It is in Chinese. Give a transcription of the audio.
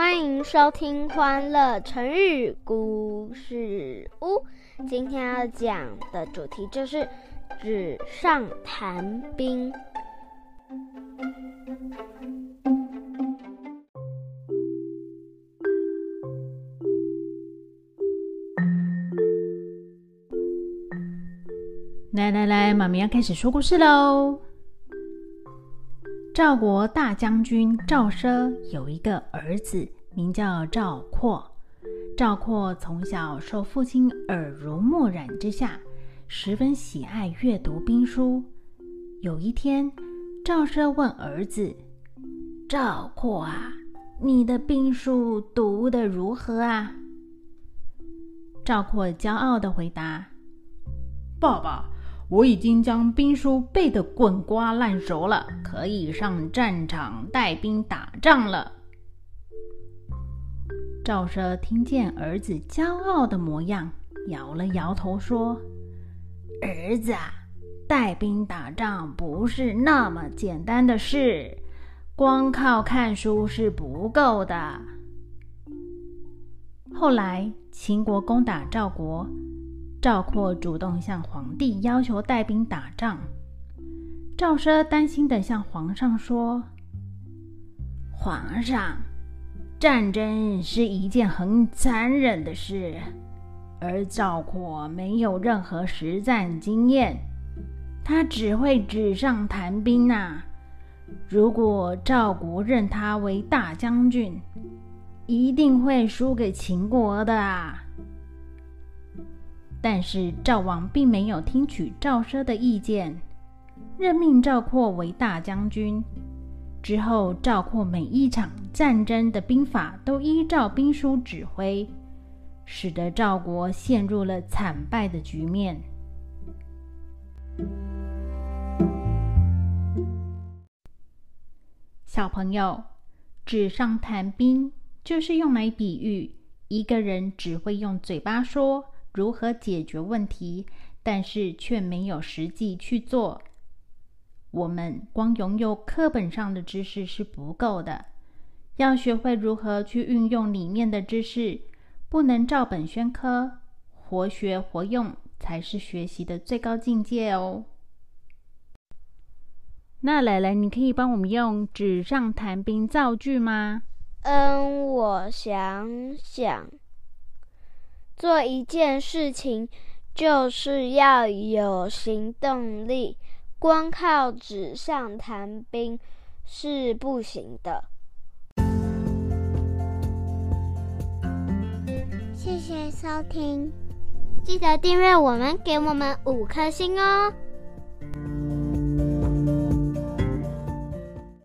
欢迎收听《欢乐成语故事屋》。今天要讲的主题就是纸上谈兵。来来来，妈咪要开始说故事喽。赵国大将军赵奢有一个儿子，名叫赵括。赵括从小受父亲耳濡目染之下，十分喜爱阅读兵书。有一天，赵奢问儿子：“赵括啊，你的兵书读得如何啊？”赵括骄傲地回答：“爸爸。”我已经将兵书背得滚瓜烂熟了，可以上战场带兵打仗了。赵奢听见儿子骄傲的模样，摇了摇头说：“儿子啊，带兵打仗不是那么简单的事，光靠看书是不够的。”后来，秦国攻打赵国。赵括主动向皇帝要求带兵打仗，赵奢担心地向皇上说：“皇上，战争是一件很残忍的事，而赵括没有任何实战经验，他只会纸上谈兵呐。如果赵国认他为大将军，一定会输给秦国的啊。”但是赵王并没有听取赵奢的意见，任命赵括为大将军。之后，赵括每一场战争的兵法都依照兵书指挥，使得赵国陷入了惨败的局面。小朋友，纸上谈兵就是用来比喻一个人只会用嘴巴说。如何解决问题，但是却没有实际去做。我们光拥有课本上的知识是不够的，要学会如何去运用里面的知识，不能照本宣科，活学活用才是学习的最高境界哦。那蕾蕾，你可以帮我们用纸上谈兵造句吗？嗯，我想想。做一件事情，就是要有行动力，光靠纸上谈兵是不行的。谢谢收听，记得订阅我们，给我们五颗星哦。